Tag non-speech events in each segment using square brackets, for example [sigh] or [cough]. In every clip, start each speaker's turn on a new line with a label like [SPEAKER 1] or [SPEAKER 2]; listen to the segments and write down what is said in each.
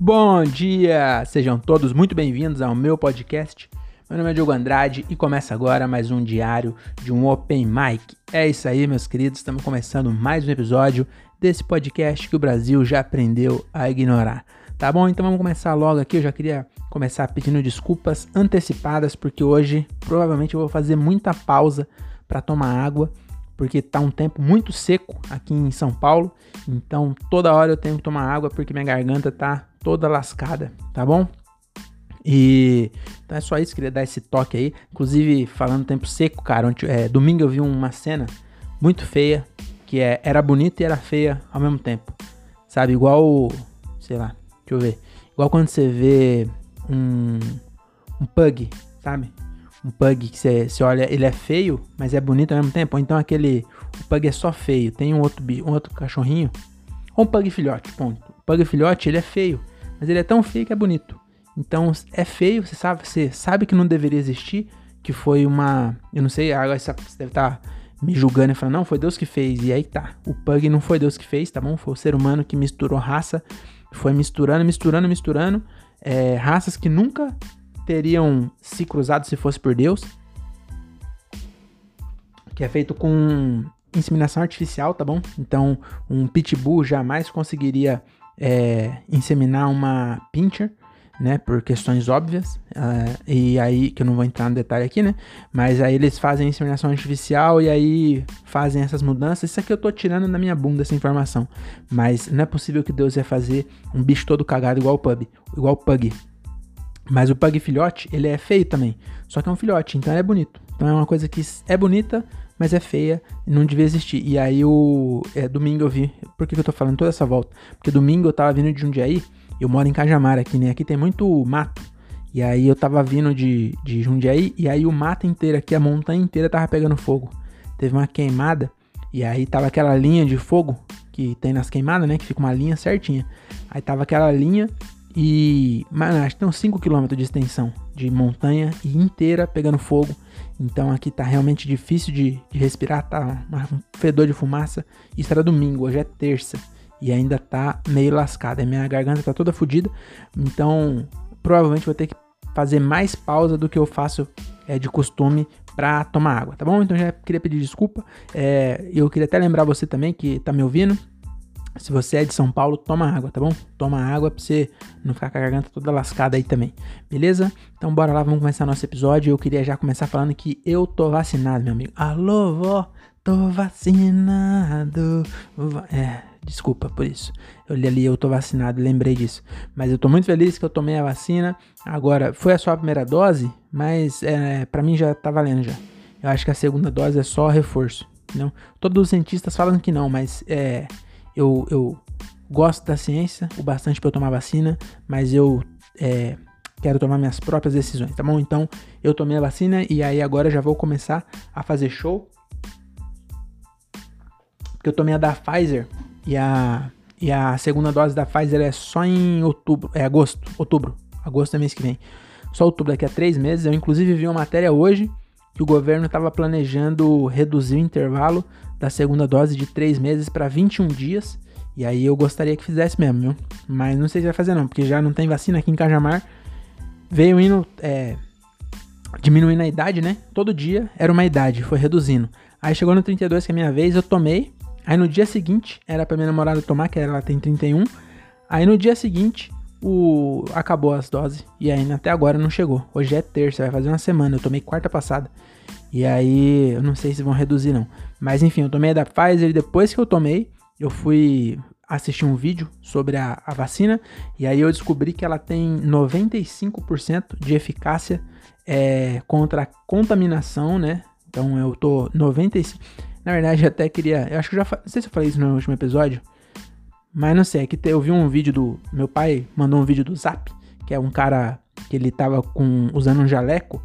[SPEAKER 1] Bom dia! Sejam todos muito bem-vindos ao meu podcast. Meu nome é Diogo Andrade e começa agora mais um diário de um Open Mic. É isso aí, meus queridos, estamos começando mais um episódio desse podcast que o Brasil já aprendeu a ignorar. Tá bom? Então vamos começar logo aqui. Eu já queria começar pedindo desculpas antecipadas porque hoje provavelmente eu vou fazer muita pausa para tomar água porque tá um tempo muito seco aqui em São Paulo, então toda hora eu tenho que tomar água porque minha garganta tá toda lascada, tá bom? E então é só isso, queria dar esse toque aí. Inclusive, falando tempo seco, cara, é, domingo eu vi uma cena muito feia, que é, era bonita e era feia ao mesmo tempo. Sabe, igual, sei lá, deixa eu ver. Igual quando você vê um, um pug, sabe? um pug que você, olha, ele é feio, mas é bonito ao mesmo tempo. Ou então aquele. O pug é só feio. Tem um outro, um outro cachorrinho. Ou um pug filhote, ponto. Pug filhote, ele é feio. Mas ele é tão feio que é bonito. Então é feio, você sabe, você sabe que não deveria existir. Que foi uma. Eu não sei, agora você deve estar tá me julgando e falando, não, foi Deus que fez. E aí tá. O pug não foi Deus que fez, tá bom? Foi o ser humano que misturou raça. Foi misturando, misturando, misturando. É, raças que nunca teriam se cruzado se fosse por Deus. Que é feito com inseminação artificial, tá bom? Então, um pitbull jamais conseguiria é, inseminar uma pincher, né? Por questões óbvias. Uh, e aí, que eu não vou entrar no detalhe aqui, né? Mas aí eles fazem inseminação artificial e aí fazem essas mudanças. Isso aqui eu tô tirando da minha bunda essa informação. Mas não é possível que Deus ia fazer um bicho todo cagado igual o pug. Igual o pug. Mas o pug filhote, ele é feio também. Só que é um filhote, então é bonito. Então é uma coisa que é bonita, mas é feia não devia existir. E aí o é, domingo eu vi. Por que, que eu tô falando toda essa volta? Porque domingo eu tava vindo de Jundiaí. Eu moro em Cajamar aqui, né? Aqui tem muito mato. E aí eu tava vindo de, de Jundiaí. E aí o mato inteiro aqui, a montanha inteira tava pegando fogo. Teve uma queimada. E aí tava aquela linha de fogo que tem nas queimadas, né? Que fica uma linha certinha. Aí tava aquela linha e, mano, acho que tem uns 5 km de extensão de montanha e inteira pegando fogo. Então aqui tá realmente difícil de, de respirar, tá um fedor de fumaça. Isso era domingo, hoje é terça. E ainda tá meio lascada. Minha garganta tá toda fodida. Então, provavelmente vou ter que fazer mais pausa do que eu faço é, de costume para tomar água, tá bom? Então já queria pedir desculpa. É, eu queria até lembrar você também que tá me ouvindo se você é de São Paulo, toma água, tá bom? Toma água pra você não ficar com a garganta toda lascada aí também, beleza? Então bora lá, vamos começar nosso episódio. Eu queria já começar falando que eu tô vacinado, meu amigo. Alô, vó, tô vacinado. É, desculpa por isso. Eu li ali, eu tô vacinado, lembrei disso. Mas eu tô muito feliz que eu tomei a vacina. Agora, foi a sua primeira dose, mas é, para mim já tá valendo já. Eu acho que a segunda dose é só reforço, não? Todos os cientistas falam que não, mas é eu, eu gosto da ciência o bastante para eu tomar vacina, mas eu é, quero tomar minhas próprias decisões, tá bom? Então eu tomei a vacina e aí agora já vou começar a fazer show. Porque eu tomei a da Pfizer e a, e a segunda dose da Pfizer é só em outubro, é agosto, outubro, agosto é mês que vem. Só outubro, daqui a três meses. Eu inclusive vi uma matéria hoje que o governo estava planejando reduzir o intervalo da segunda dose de 3 meses para 21 dias. E aí eu gostaria que fizesse mesmo, viu? Mas não sei se vai fazer não, porque já não tem vacina aqui em Cajamar. Veio indo, é, diminuindo a idade, né? Todo dia era uma idade, foi reduzindo. Aí chegou no 32, que é a minha vez, eu tomei. Aí no dia seguinte, era pra minha namorada tomar, que ela tem 31. Aí no dia seguinte, o acabou as doses. E ainda até agora não chegou. Hoje é terça, vai fazer uma semana. Eu tomei quarta passada. E aí, eu não sei se vão reduzir não. Mas enfim, eu tomei a da Pfizer e depois que eu tomei, eu fui assistir um vídeo sobre a, a vacina e aí eu descobri que ela tem 95% de eficácia é, contra a contaminação, né? Então eu tô 95. Na verdade, eu até queria. Eu acho que já. Não sei se eu falei isso no último episódio. Mas não sei, é que eu vi um vídeo do. Meu pai mandou um vídeo do Zap, que é um cara que ele tava com, usando um jaleco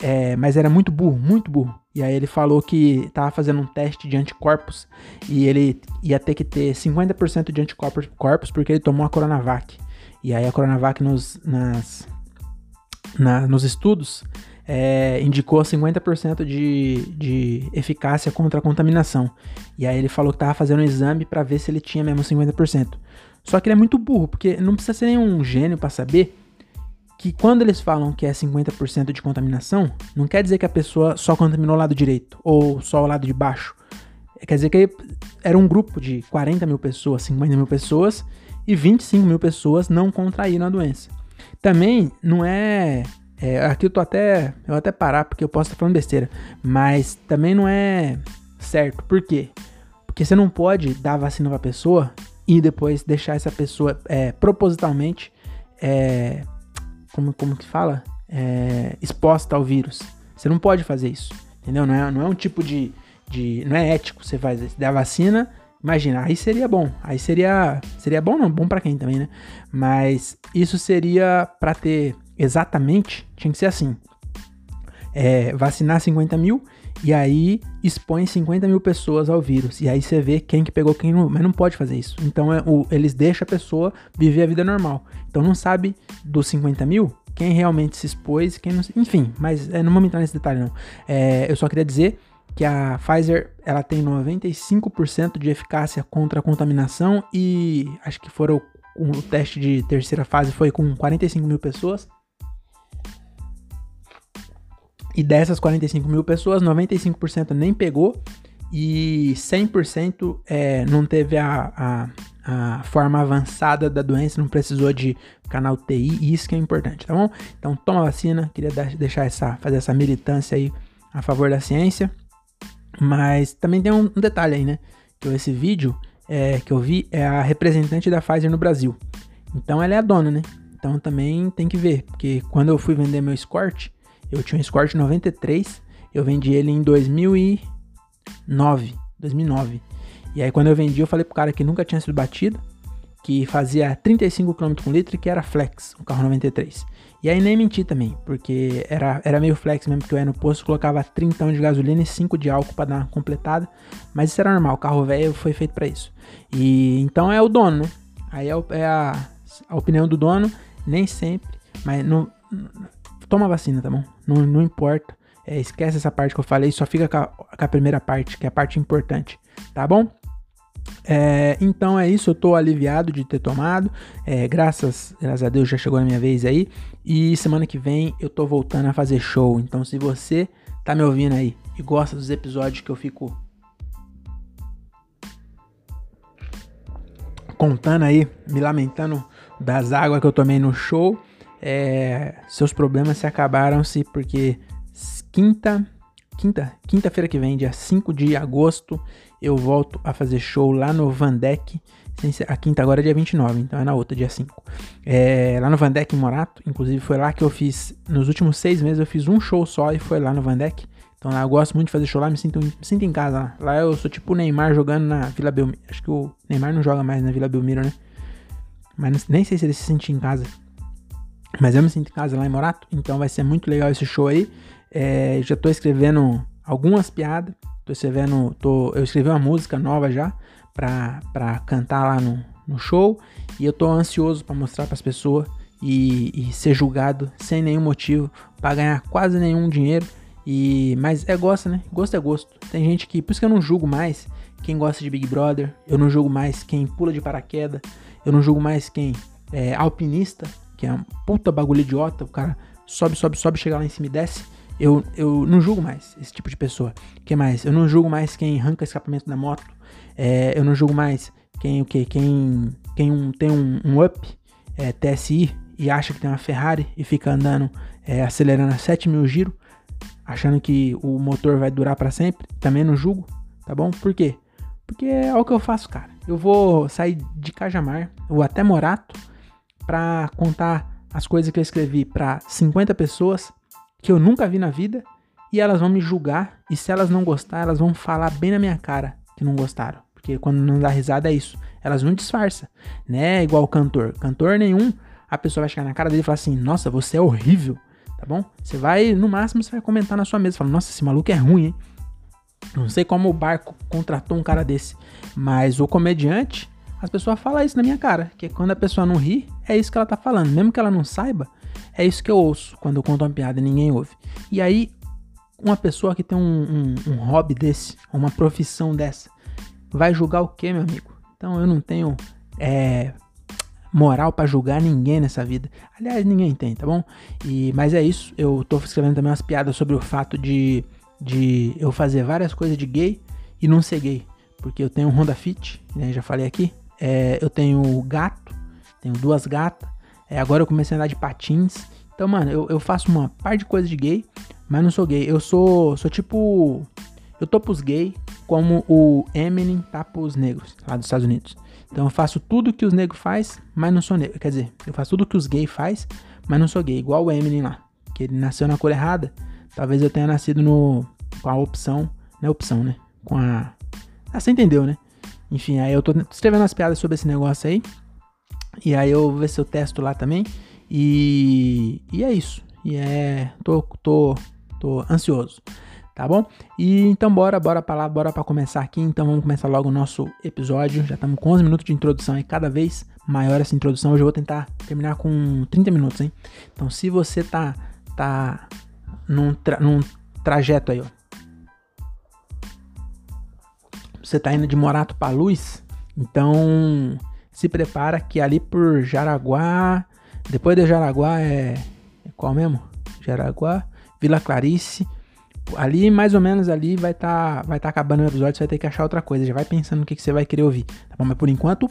[SPEAKER 1] é, mas era muito burro, muito burro. E aí ele falou que tava fazendo um teste de anticorpos e ele ia ter que ter 50% de anticorpos porque ele tomou a Coronavac. E aí a Coronavac nos, nas, na, nos estudos, é, indicou 50% de, de eficácia contra a contaminação. E aí ele falou que tava fazendo um exame para ver se ele tinha mesmo 50%. Só que ele é muito burro, porque não precisa ser nenhum gênio para saber que quando eles falam que é 50% de contaminação, não quer dizer que a pessoa só contaminou o lado direito ou só o lado de baixo. Quer dizer que era um grupo de 40 mil pessoas, 50 mil pessoas e 25 mil pessoas não contraíram a doença. Também não é, é. aqui eu tô até. Eu até parar porque eu posso estar falando besteira. Mas também não é certo. Por quê? Porque você não pode dar vacina pra pessoa e depois deixar essa pessoa é, propositalmente. É, como, como que fala? É, exposta ao vírus. Você não pode fazer isso. Entendeu? Não é, não é um tipo de, de. Não é ético você fazer. Você a vacina Imagina, aí seria bom. Aí seria. Seria bom, não? Bom para quem também, né? Mas isso seria para ter exatamente. Tinha que ser assim: é, vacinar 50 mil e aí expõe 50 mil pessoas ao vírus. E aí você vê quem que pegou, quem não. Mas não pode fazer isso. Então é, o, eles deixam a pessoa viver a vida normal. Então não sabe dos 50 mil quem realmente se expôs, quem não. Enfim, mas é, não vamos entrar nesse detalhe, não. É, eu só queria dizer que a Pfizer ela tem 95% de eficácia contra a contaminação e acho que foram o teste de terceira fase foi com 45 mil pessoas. E dessas 45 mil pessoas, 95% nem pegou e 100% é, não teve a, a, a, forma avançada da doença, não precisou de canal TI, e isso que é importante, tá bom? Então toma vacina, queria deixar essa, fazer essa militância aí a favor da ciência. Mas também tem um, detalhe aí, né? Que esse vídeo é, que eu vi é a representante da Pfizer no Brasil. Então ela é a dona, né? Então também tem que ver, porque quando eu fui vender meu Escort, eu tinha um Escort 93, eu vendi ele em 2009, 2009. E aí quando eu vendi, eu falei pro cara que nunca tinha sido batido, que fazia 35 km por litro e que era flex, um carro 93. E aí nem menti também, porque era, era meio flex mesmo, que eu ia no posto, colocava 30 de gasolina e 5 de álcool para dar uma completada. Mas isso era normal, o carro velho foi feito para isso. E então é o dono, né? Aí é, é a, a, opinião do dono, nem sempre, mas não, toma vacina, tá bom? Não, não importa. É, esquece essa parte que eu falei, só fica com a, com a primeira parte, que é a parte importante, tá bom? É, então é isso, eu tô aliviado de ter tomado. É, graças, graças a Deus já chegou a minha vez aí. E semana que vem eu tô voltando a fazer show. Então se você tá me ouvindo aí e gosta dos episódios que eu fico contando aí, me lamentando das águas que eu tomei no show, é, seus problemas se acabaram-se porque quinta, quinta, quinta-feira que vem, dia 5 de agosto, eu volto a fazer show lá no Vandeck. A quinta agora é dia 29, então é na outra, dia 5. É, lá no Vandeck em Morato, inclusive foi lá que eu fiz, nos últimos seis meses eu fiz um show só e foi lá no Vandeck. Então lá eu gosto muito de fazer show lá, me sinto, me sinto em casa lá. Lá eu sou tipo o Neymar jogando na Vila Belmiro. Acho que o Neymar não joga mais na Vila Belmiro, né? Mas nem sei se ele se sente em casa. Mas eu me sinto em casa lá em Morato, então vai ser muito legal esse show aí. É, já tô escrevendo algumas piadas. Tô escrevendo, tô, eu escrevi uma música nova já pra cantar lá no, no show. E eu tô ansioso para mostrar para as pessoas e, e, ser julgado sem nenhum motivo, para ganhar quase nenhum dinheiro. E mas é gosto, né? Gosto é gosto. Tem gente que, por isso que eu não julgo mais quem gosta de Big Brother, eu não julgo mais quem pula de paraquedas, eu não julgo mais quem é alpinista, que é um puta bagulho idiota, o cara sobe, sobe, sobe, chega lá em cima e desce. Eu, eu não julgo mais esse tipo de pessoa. que mais? Eu não julgo mais quem arranca escapamento da moto. É, eu não julgo mais quem o que quem quem um, tem um, um up é, TSI e acha que tem uma Ferrari e fica andando é, acelerando a 7 mil giros, achando que o motor vai durar para sempre. Também não julgo, tá bom? Por quê? Porque é o que eu faço, cara. Eu vou sair de Cajamar, ou até Morato, pra contar as coisas que eu escrevi para 50 pessoas que eu nunca vi na vida e elas vão me julgar e se elas não gostar, elas vão falar bem na minha cara que não gostaram. Porque quando não dá risada é isso. Elas não disfarçam, né? Igual cantor. Cantor nenhum, a pessoa vai chegar na cara dele e falar assim: "Nossa, você é horrível". Tá bom? Você vai, no máximo, você vai comentar na sua mesa, falando: "Nossa, esse maluco é ruim, hein?". Não sei como o barco contratou um cara desse, mas o comediante, as pessoas falam isso na minha cara, que quando a pessoa não ri, é isso que ela tá falando, mesmo que ela não saiba, é isso que eu ouço quando eu conto uma piada e ninguém ouve. E aí, uma pessoa que tem um, um, um hobby desse, uma profissão dessa, vai julgar o que, meu amigo? Então eu não tenho é, moral para julgar ninguém nessa vida. Aliás, ninguém tem, tá bom? E, mas é isso. Eu tô escrevendo também umas piadas sobre o fato de, de eu fazer várias coisas de gay e não ser gay. Porque eu tenho um Honda Fit, né? Já falei aqui. É, eu tenho gato, tenho duas gatas. É, agora eu comecei a andar de patins. Então, mano, eu, eu faço uma par de coisas de gay, mas não sou gay. Eu sou, sou tipo. Eu tô pros gay como o Eminem tá pros negros lá dos Estados Unidos. Então eu faço tudo que os negros faz, mas não sou negro. Quer dizer, eu faço tudo que os gays faz, mas não sou gay. Igual o Eminem lá. Que ele nasceu na cor errada. Talvez eu tenha nascido no, com a opção. Não é opção, né? Com a. Ah, você entendeu, né? Enfim, aí eu tô escrevendo umas piadas sobre esse negócio aí. E aí eu vou ver se eu testo lá também. E, e é isso. E é. Tô, tô, tô ansioso tá bom? E então bora, bora pra lá, bora pra começar aqui. Então vamos começar logo o nosso episódio. Já estamos com 11 minutos de introdução e cada vez maior essa introdução. Hoje eu vou tentar terminar com 30 minutos, hein? Então se você tá, tá num, tra num trajeto aí, ó. Você tá indo de Morato pra Luz, então se prepara que ali por Jaraguá, depois de Jaraguá é, é qual mesmo? Jaraguá, Vila Clarice, ali mais ou menos ali vai estar tá, vai tá acabando o episódio, você vai ter que achar outra coisa. Já vai pensando no que, que você vai querer ouvir, tá bom? Mas por enquanto,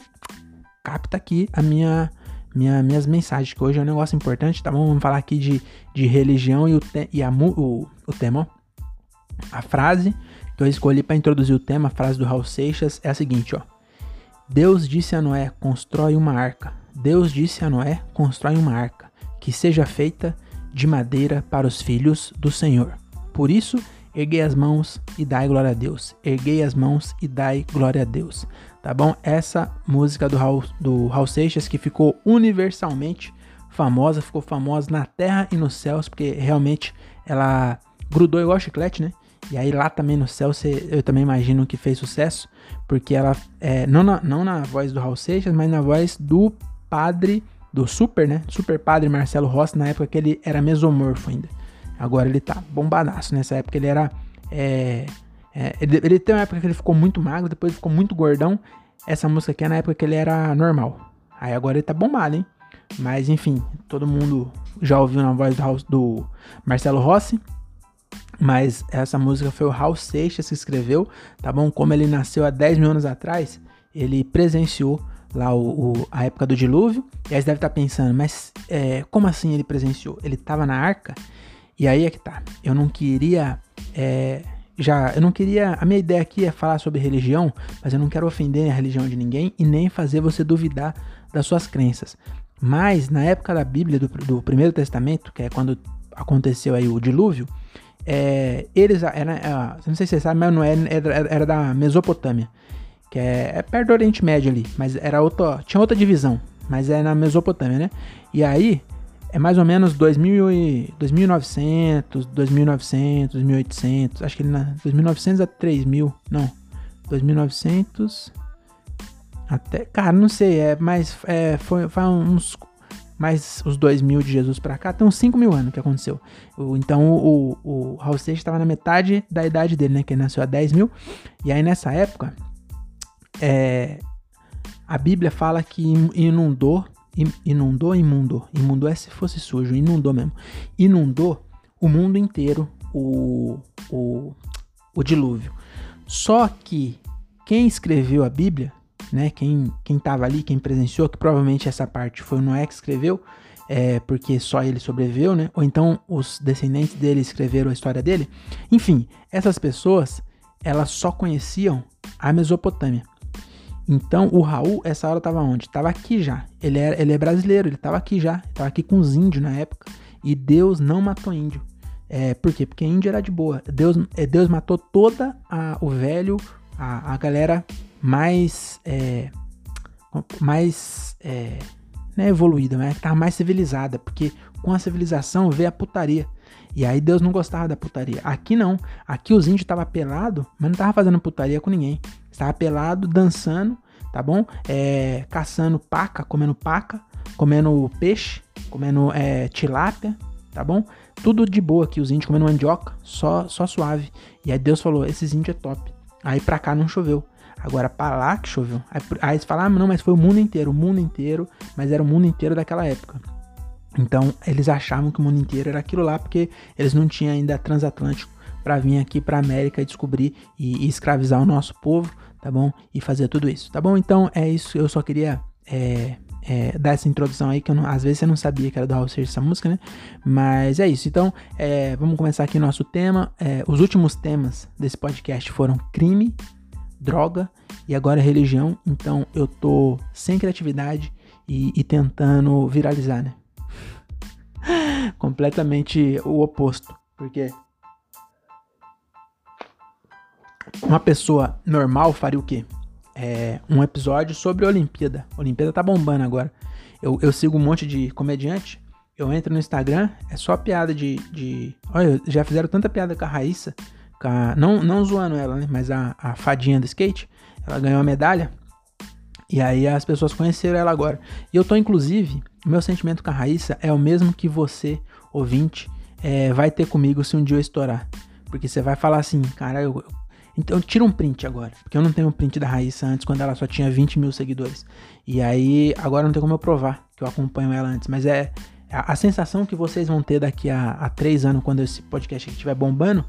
[SPEAKER 1] capta aqui a minha, minha minhas mensagens, que hoje é um negócio importante, tá bom? Vamos falar aqui de, de religião e, o, te, e a, o, o tema. A frase que eu escolhi para introduzir o tema, a frase do Raul Seixas, é a seguinte, ó. Deus disse a Noé, constrói uma arca. Deus disse a Noé, constrói uma arca, que seja feita de madeira para os filhos do Senhor. Por isso, erguei as mãos e dai glória a Deus. Erguei as mãos e dai glória a Deus. Tá bom? Essa música do Raul, do Raul Seixas que ficou universalmente famosa, ficou famosa na terra e nos céus, porque realmente ela grudou igual chiclete, né? E aí lá também no céu, você, eu também imagino que fez sucesso, porque ela, é, não, na, não na voz do Raul Seixas, mas na voz do padre, do super, né? Super padre Marcelo Rossi, na época que ele era mesomorfo ainda. Agora ele tá bombadaço. Nessa época ele era. É, é, ele, ele tem uma época que ele ficou muito magro, depois ficou muito gordão. Essa música aqui é na época que ele era normal. Aí agora ele tá bombado, hein? Mas enfim, todo mundo já ouviu na voz do, do Marcelo Rossi. Mas essa música foi o Raul Seixas que escreveu, tá bom? Como ele nasceu há 10 mil anos atrás, ele presenciou lá o, o, a época do dilúvio. E aí você deve estar tá pensando, mas é, como assim ele presenciou? Ele estava na arca e aí é que tá. Eu não queria. É, já, eu não queria. A minha ideia aqui é falar sobre religião, mas eu não quero ofender a religião de ninguém e nem fazer você duvidar das suas crenças. Mas na época da Bíblia, do, do Primeiro Testamento, que é quando aconteceu aí o dilúvio, é, eles era, é, não sei se você sabe, mas não era, era, era da Mesopotâmia, que é, é, perto do Oriente Médio ali, mas era outra, tinha outra divisão, mas é na Mesopotâmia, né? E aí é mais ou menos 2000 e, 2900, 2900, 2800, acho que ele na 2900 a 3000, não, 2900 até, cara, não sei, é mais, é, foi, foi uns, mais os 2000 de Jesus para cá, tem uns 5 mil anos que aconteceu. Então o, o, Raul Seixas estava na metade da idade dele, né, que ele nasceu há 10 mil, e aí nessa época, é, a Bíblia fala que inundou inundou, imundou. Imundou é se fosse sujo, inundou mesmo. Inundou o mundo inteiro o, o, o dilúvio. Só que quem escreveu a Bíblia, né, quem quem estava ali, quem presenciou, que provavelmente essa parte foi o Noé que escreveu, é, porque só ele sobreviveu, né? Ou então os descendentes dele escreveram a história dele. Enfim, essas pessoas, elas só conheciam a Mesopotâmia. Então o Raul, essa hora tava onde? Tava aqui já. Ele é, ele é brasileiro, ele tava aqui já. Tava aqui com os índios na época. E Deus não matou índio. É, por quê? Porque índio era de boa. Deus, é, Deus matou toda a, o velho, a, a galera mais. É, mais. É, não é evoluída, mas que tava mais civilizada. Porque com a civilização veio a putaria. E aí Deus não gostava da putaria. Aqui não. Aqui os índios estavam pelados, mas não tava fazendo putaria com ninguém. Estava pelado, dançando, tá bom? É, caçando paca, comendo paca, comendo peixe, comendo é, tilápia, tá bom? Tudo de boa aqui, os índios comendo mandioca, só, só suave. E aí Deus falou, esses índios é top. Aí pra cá não choveu. Agora pra lá que choveu. Aí, aí você fala, ah, não, mas foi o mundo inteiro, o mundo inteiro, mas era o mundo inteiro daquela época. Então eles achavam que o mundo inteiro era aquilo lá porque eles não tinham ainda transatlântico para vir aqui para América e descobrir e, e, escravizar o nosso povo, tá bom? E fazer tudo isso, tá bom? Então é isso. Eu só queria é, é, dar essa introdução aí que não, às vezes você não sabia que era do Raul Seixas essa música, né? Mas é isso. Então é, vamos começar aqui nosso tema. É, os últimos temas desse podcast foram crime, droga e agora religião. Então eu tô sem criatividade e, e tentando viralizar, né? [laughs] completamente o oposto. Porque uma pessoa normal faria o quê? É, um episódio sobre a Olimpíada. A Olimpíada tá bombando agora. Eu, eu sigo um monte de comediante. Eu entro no Instagram, é só piada de. de... Olha, já fizeram tanta piada com a Raíssa. A, não, não zoando ela, né? Mas a, a fadinha do skate. Ela ganhou a medalha. E aí as pessoas conheceram ela agora. E eu tô, inclusive, meu sentimento com a Raíssa é o mesmo que você, ouvinte, é, vai ter comigo se um dia eu estourar. Porque você vai falar assim, cara, eu, então tira um print agora. Porque eu não tenho um print da Raíssa antes, quando ela só tinha 20 mil seguidores. E aí, agora não tem como eu provar que eu acompanho ela antes. Mas é a, a sensação que vocês vão ter daqui a, a três anos, quando esse podcast estiver bombando,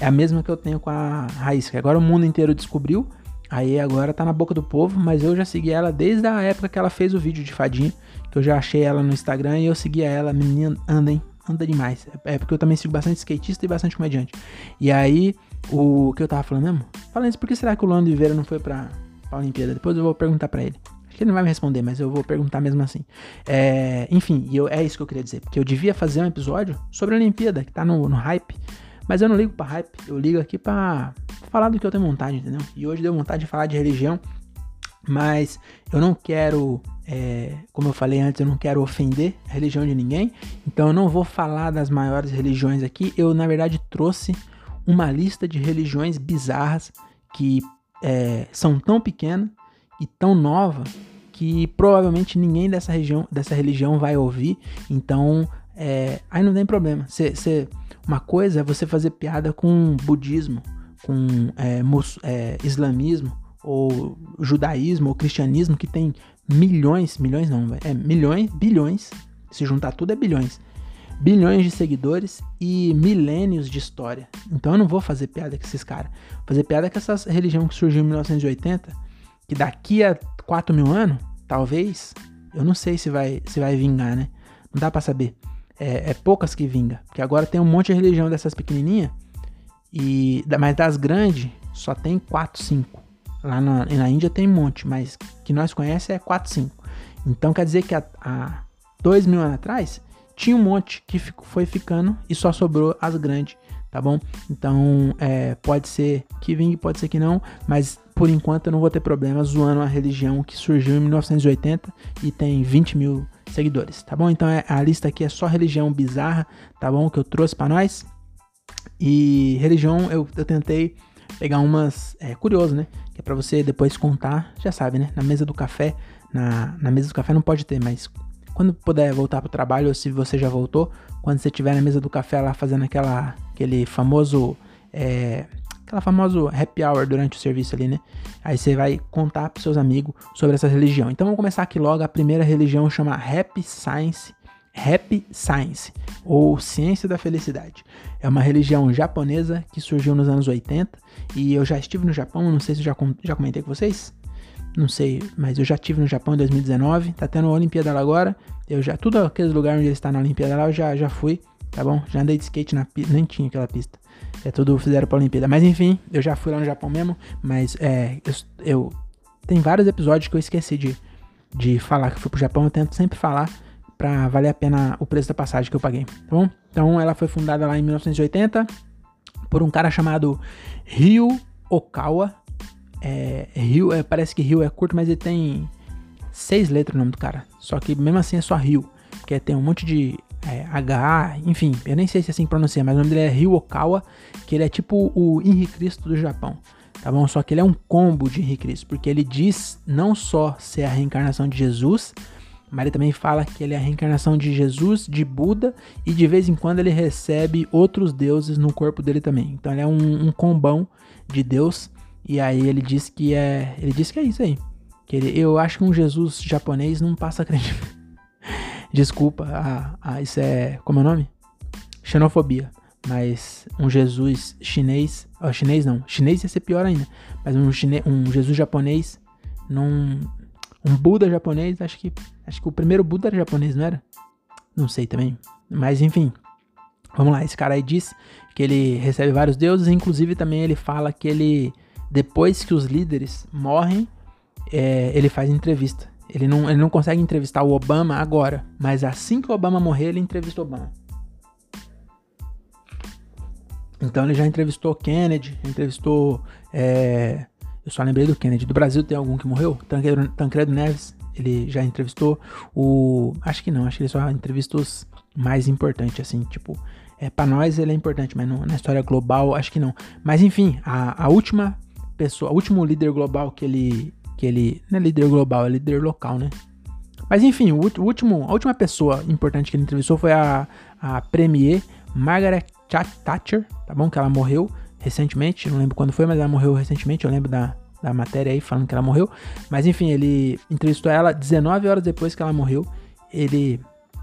[SPEAKER 1] é a mesma que eu tenho com a Raíssa. Que agora o mundo inteiro descobriu. Aí agora tá na boca do povo, mas eu já segui ela desde a época que ela fez o vídeo de fadinha, que eu já achei ela no Instagram e eu seguia ela, menina, anda, hein? Anda demais. É porque eu também sigo bastante skatista e bastante comediante. E aí, o que eu tava falando mesmo? Falando isso, por que será que o Luan Oliveira não foi pra, pra Olimpíada? Depois eu vou perguntar para ele. Acho que ele não vai me responder, mas eu vou perguntar mesmo assim. É, enfim, eu, é isso que eu queria dizer. Porque eu devia fazer um episódio sobre a Olimpíada, que tá no, no hype. Mas eu não ligo pra hype, eu ligo aqui pra falar do que eu tenho vontade, entendeu? E hoje deu vontade de falar de religião, mas eu não quero, é, como eu falei antes, eu não quero ofender a religião de ninguém, então eu não vou falar das maiores religiões aqui. Eu, na verdade, trouxe uma lista de religiões bizarras que é, são tão pequenas e tão novas que provavelmente ninguém dessa, região, dessa religião vai ouvir, então é, aí não tem problema. Você uma coisa é você fazer piada com budismo, com é, é, islamismo, ou judaísmo, ou cristianismo, que tem milhões, milhões não, é milhões, bilhões, se juntar tudo é bilhões, bilhões de seguidores e milênios de história. Então eu não vou fazer piada com esses caras. Fazer piada com essa religião que surgiu em 1980, que daqui a 4 mil anos, talvez, eu não sei se vai, se vai vingar, né? Não dá para saber é, é, poucas que vinga. Porque agora tem um monte de religião dessas pequenininhas, e mas das grandes só tem 4, 5. Lá na, na Índia tem um monte, mas que nós conhecemos é 4, 5. Então quer dizer que há, há dois mil anos atrás tinha um monte que fico, foi ficando e só sobrou as grandes, tá bom? Então é, pode ser que vingue, pode ser que não, mas por enquanto eu não vou ter problema zoando a religião que surgiu em 1980 e tem 20 mil seguidores, tá bom? Então é, a lista aqui é só religião bizarra, tá bom? Que eu trouxe para nós. E religião eu, eu tentei pegar umas é, curioso, né? Que é para você depois contar, já sabe, né? Na mesa do café, na, na mesa do café não pode ter, mas quando puder voltar pro trabalho, ou se você já voltou, quando você estiver na mesa do café lá fazendo aquela, aquele famoso é, aquela famosa happy hour durante o serviço ali, né? Aí você vai contar pros seus amigos sobre essa religião. Então vamos começar aqui logo. A primeira religião chama Happy Science. Happy Science, ou Ciência da Felicidade. É uma religião japonesa que surgiu nos anos 80 e eu já estive no Japão, não sei se eu já, já comentei com vocês. Não sei, mas eu já estive no Japão em 2019, tá tendo a Olimpíada lá agora. Eu já, tudo aqueles lugares onde ele está na Olimpíada lá, eu já, já fui, tá bom? Já andei de skate na pista, nem tinha aquela pista. É tudo fizeram pra Olimpíada. Mas enfim, eu já fui lá no Japão mesmo. Mas é. Eu, eu tem vários episódios que eu esqueci de, de falar que fui pro Japão. Eu tento sempre falar pra valer a pena o preço da passagem que eu paguei. Tá bom? Então ela foi fundada lá em 1980 por um cara chamado Ryo Okawa. É, Rio, é, parece que Rio é curto, mas ele tem seis letras o nome do cara. Só que mesmo assim é só Rio. Porque tem um monte de é, H, enfim, eu nem sei se é assim que pronuncia, mas o nome dele é Ryo Okawa, que ele é tipo o Henrique Cristo do Japão, tá bom? Só que ele é um combo de Henrique Cristo, porque ele diz não só ser a reencarnação de Jesus, mas ele também fala que ele é a reencarnação de Jesus, de Buda, e de vez em quando ele recebe outros deuses no corpo dele também. Então ele é um, um combão de Deus, e aí ele diz que é. Ele diz que é isso aí. Que ele, eu acho que um Jesus japonês não passa [laughs] credibilidade. Desculpa, ah, isso é. Como é o nome? Xenofobia. Mas um Jesus chinês. Oh, chinês não. Chinês ia ser pior ainda. Mas um, chine, um Jesus japonês não, um Buda japonês, acho que acho que o primeiro Buda era japonês, não era? Não sei também. Mas enfim, vamos lá. Esse cara aí diz que ele recebe vários deuses, inclusive também ele fala que ele depois que os líderes morrem, é, ele faz entrevista. Ele não, ele não consegue entrevistar o Obama agora, mas assim que o Obama morrer, ele entrevista o Obama. Então ele já entrevistou Kennedy, entrevistou é, eu só lembrei do Kennedy. Do Brasil tem algum que morreu? Tancredo, Tancredo Neves, ele já entrevistou. O. Acho que não, acho que ele só entrevistou os mais importantes, assim, tipo. É, pra nós ele é importante, mas na história global, acho que não. Mas enfim, a, a última pessoa, o último líder global que ele. Que ele. Não é líder global, é líder local, né? Mas enfim, o, último, a última pessoa importante que ele entrevistou foi a, a Premier Margaret Thatcher, tá bom? Que ela morreu recentemente, não lembro quando foi, mas ela morreu recentemente, eu lembro da, da matéria aí falando que ela morreu. Mas enfim, ele entrevistou ela 19 horas depois que ela morreu. Ele,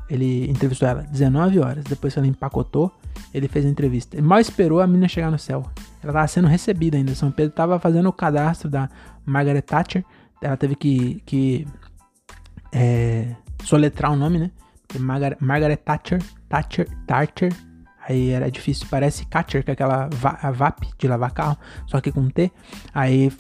[SPEAKER 1] ele entrevistou ela 19 horas depois que ela empacotou. Ele fez a entrevista. Ele mal esperou a menina chegar no céu. Ela estava sendo recebida ainda. São Pedro estava fazendo o cadastro da Margaret Thatcher. Ela teve que, que é, soletrar o nome, né? Margaret, Margaret Thatcher, Thatcher, Thatcher, Aí era difícil, parece Catcher, que é aquela va a VAP de lavar carro, só que com T. Aí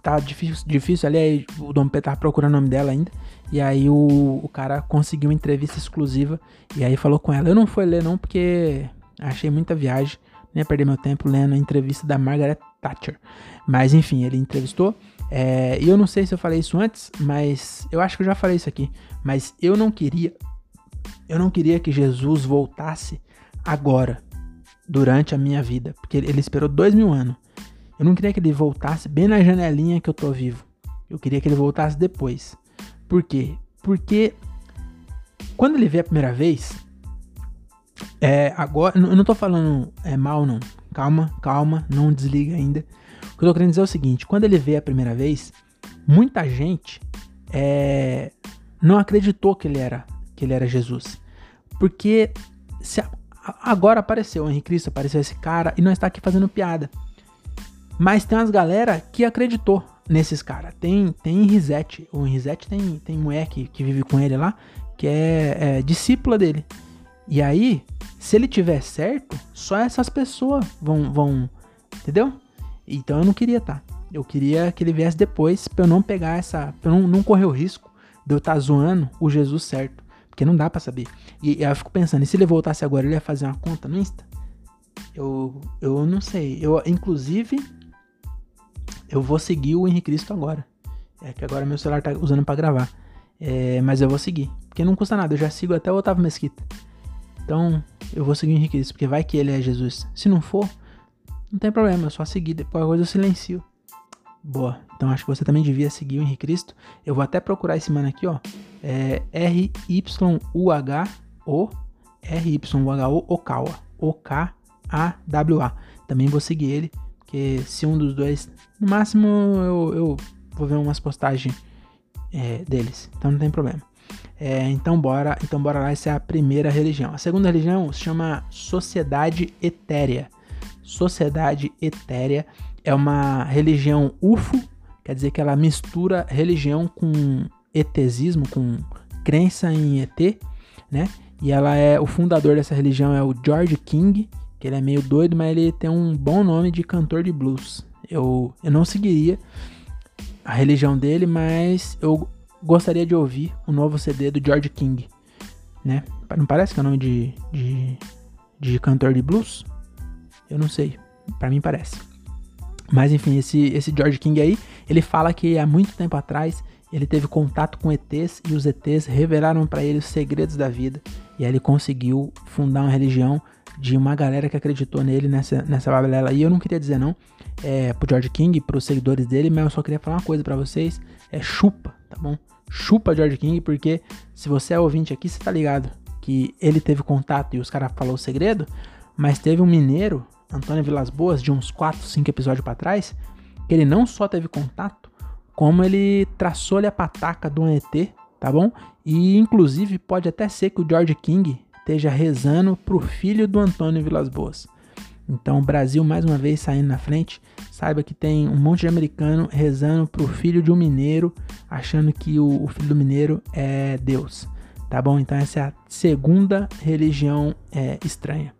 [SPEAKER 1] tá difícil, difícil ali, aí o Dom Pedro tava procurando o nome dela ainda. E aí o, o cara conseguiu uma entrevista exclusiva e aí falou com ela. Eu não fui ler não, porque achei muita viagem, nem ia perder meu tempo lendo a entrevista da Margaret Thatcher. Mas enfim, ele entrevistou. É, e eu não sei se eu falei isso antes, mas eu acho que eu já falei isso aqui. Mas eu não queria, eu não queria que Jesus voltasse agora, durante a minha vida, porque ele esperou dois mil anos. Eu não queria que ele voltasse bem na janelinha que eu tô vivo. Eu queria que ele voltasse depois. Por quê? Porque quando ele veio a primeira vez, é, agora, eu não tô falando é, mal não. Calma, calma, não desliga ainda. Que eu tô querendo dizer é o seguinte: quando ele veio a primeira vez, muita gente é, não acreditou que ele era que ele era Jesus, porque se, Agora apareceu o Henrique Cristo, apareceu esse cara e não está aqui fazendo piada. Mas tem umas galera que acreditou nesses caras. Tem, tem Risete. O Risete tem, tem mulher que, que vive com ele lá, que é, é discípula dele. E aí, se ele tiver certo, só essas pessoas vão. vão entendeu? Então eu não queria tá. Eu queria que ele viesse depois pra eu não pegar essa. pra eu não, não correr o risco de eu estar tá zoando o Jesus certo. Porque não dá para saber. E, e eu fico pensando, e se ele voltasse agora, ele ia fazer uma conta no Insta? Eu, eu não sei. Eu, inclusive, eu vou seguir o Henrique Cristo agora. É que agora meu celular tá usando para gravar. É, mas eu vou seguir. Porque não custa nada. Eu já sigo até o Otávio Mesquita. Então, eu vou seguir o Henrique Cristo. Porque vai que ele é Jesus. Se não for, não tem problema. É só seguir. Depois a coisa eu silencio. Boa. Então acho que você também devia seguir o Henrique Cristo. Eu vou até procurar esse mano aqui, ó. É R-Y-U-H-O R-Y-U-H-O Okawa. O-K-A-W-A. Também vou seguir ele, porque se um dos dois, no máximo eu, eu vou ver umas postagens é, deles. Então não tem problema. É, então bora, então bora lá, essa é a primeira religião. A segunda religião se chama Sociedade Etérea. Sociedade Etérea é uma religião UFO, quer dizer que ela mistura religião com etesismo, com crença em ET, né? E ela é o fundador dessa religião é o George King, que ele é meio doido, mas ele tem um bom nome de cantor de blues. Eu, eu não seguiria a religião dele, mas eu gostaria de ouvir o novo CD do George King, né? Não parece que é o nome de, de, de cantor de blues? Eu não sei, para mim parece. Mas enfim, esse, esse George King aí, ele fala que há muito tempo atrás ele teve contato com ETs e os ETs revelaram para ele os segredos da vida. E aí ele conseguiu fundar uma religião de uma galera que acreditou nele nessa, nessa balela. E eu não queria dizer não é, pro George King, pros seguidores dele, mas eu só queria falar uma coisa para vocês. É chupa, tá bom? chupa George King, porque se você é ouvinte aqui, você tá ligado que ele teve contato e os caras falou o segredo, mas teve um mineiro, Antônio Vilas Boas, de uns 4, 5 episódios para trás, que ele não só teve contato, como ele traçou-lhe a pataca do ET, tá bom? E inclusive pode até ser que o George King esteja rezando pro filho do Antônio Vilas Boas. Então o Brasil mais uma vez saindo na frente. Saiba que tem um monte de americano rezando pro filho de um mineiro, achando que o, o filho do mineiro é Deus. Tá bom? Então essa é a segunda religião é, estranha.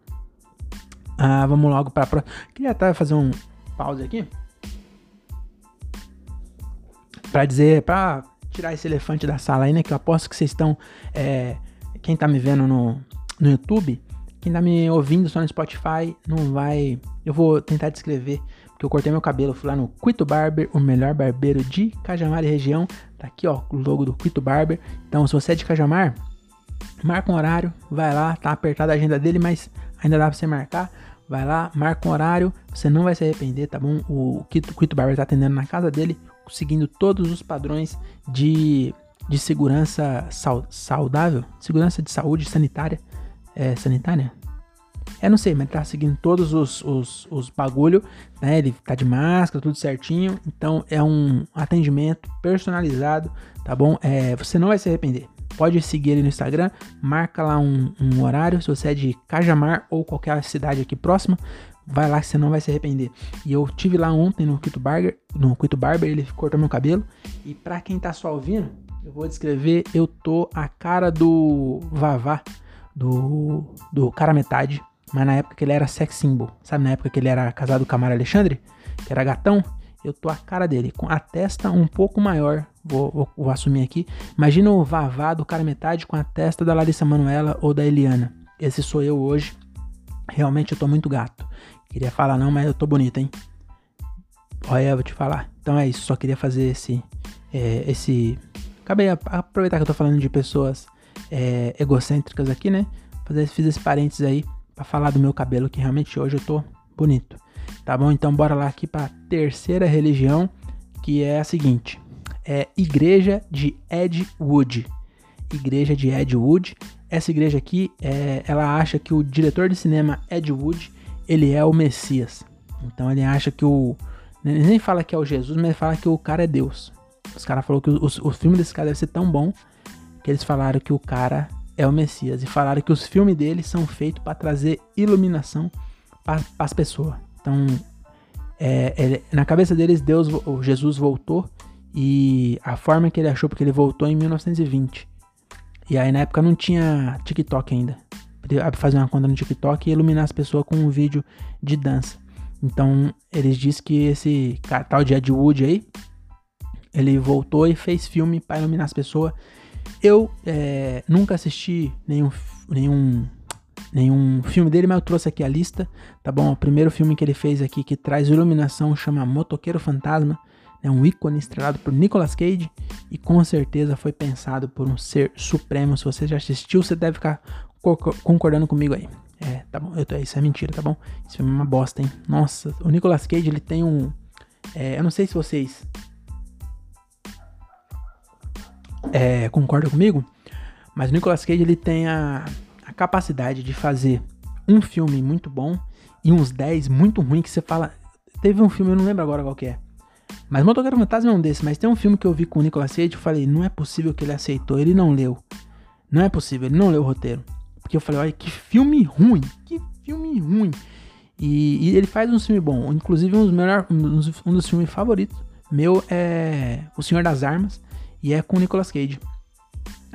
[SPEAKER 1] Ah, vamos logo para próxima. Queria até fazer um pause aqui para dizer, para tirar esse elefante da sala aí, né? Que eu aposto que vocês estão, é, quem tá me vendo no, no YouTube, quem tá me ouvindo só no Spotify, não vai. Eu vou tentar descrever, porque eu cortei meu cabelo, fui lá no Quito Barber, o melhor barbeiro de Cajamar e região. Tá aqui, ó, o logo do Quito Barber. Então, se você é de Cajamar, marca um horário, vai lá, tá apertada a agenda dele, mas ainda dá pra você marcar. Vai lá, marca um horário, você não vai se arrepender, tá bom? O Quito, Quito Barber tá atendendo na casa dele, seguindo todos os padrões de, de segurança saudável, segurança de saúde sanitária. É, sanitária? É, não sei, mas tá seguindo todos os, os, os bagulho, né? Ele tá de máscara, tudo certinho. Então é um atendimento personalizado, tá bom? É, você não vai se arrepender. Pode seguir ele no Instagram, marca lá um, um horário, se você é de Cajamar ou qualquer cidade aqui próxima, Vai lá que você não vai se arrepender. E eu tive lá ontem no Quito Barber, no Quito Barber, ele cortou meu cabelo. E pra quem tá só ouvindo, eu vou descrever, eu tô a cara do Vavá, do, do cara metade. Mas na época que ele era sex symbol. Sabe na época que ele era casado com a Camara Alexandre? Que era gatão? Eu tô a cara dele, com a testa um pouco maior. Vou, vou, vou assumir aqui. Imagina o Vavá do cara metade com a testa da Larissa Manuela ou da Eliana. Esse sou eu hoje. Realmente eu tô muito gato. Queria falar não, mas eu tô bonito, hein? Olha, eu vou te falar. Então é isso, só queria fazer esse. É, esse. Acabei a, aproveitar que eu tô falando de pessoas é, egocêntricas aqui, né? Fazer, fiz esse parênteses aí para falar do meu cabelo, que realmente hoje eu tô bonito. Tá bom? Então bora lá aqui pra terceira religião, que é a seguinte: é Igreja de Ed Wood. Igreja de Ed Wood. Essa igreja aqui, é, ela acha que o diretor de cinema Ed Wood ele é o Messias. Então ele acha que o. Ele nem fala que é o Jesus, mas ele fala que o cara é Deus. Os caras falaram que o, o, o filme desse cara deve ser tão bom que eles falaram que o cara é o Messias. E falaram que os filmes dele são feitos para trazer iluminação para as pessoas. Então, é, é, na cabeça deles, Deus, Jesus voltou e a forma que ele achou, porque ele voltou em 1920. E aí na época não tinha TikTok ainda fazer uma conta no TikTok e iluminar as pessoas com um vídeo de dança. Então, eles dizem que esse tal de Ed Wood aí, ele voltou e fez filme para iluminar as pessoas. Eu é, nunca assisti nenhum, nenhum, nenhum filme dele, mas eu trouxe aqui a lista, tá bom? O primeiro filme que ele fez aqui que traz iluminação chama Motoqueiro Fantasma. É um ícone estrelado por Nicolas Cage e com certeza foi pensado por um ser supremo. Se você já assistiu, você deve ficar concordando comigo aí. É, tá bom, tô, isso é mentira, tá bom? Esse filme é uma bosta, hein? Nossa, o Nicolas Cage, ele tem um... É, eu não sei se vocês... É, concordam comigo, mas o Nicolas Cage, ele tem a capacidade de fazer um filme muito bom e uns 10 muito ruim que você fala... Teve um filme, eu não lembro agora qual que é. Mas Motoqueiro Fantasma é um desses, mas tem um filme que eu vi com o Nicolas Cage e falei, não é possível que ele aceitou, ele não leu. Não é possível, ele não leu o roteiro. Porque eu falei, olha, que filme ruim, que filme ruim. E, e ele faz um filme bom, inclusive um dos, melhor, um, um dos filmes favoritos meu é O Senhor das Armas e é com o Nicolas Cage.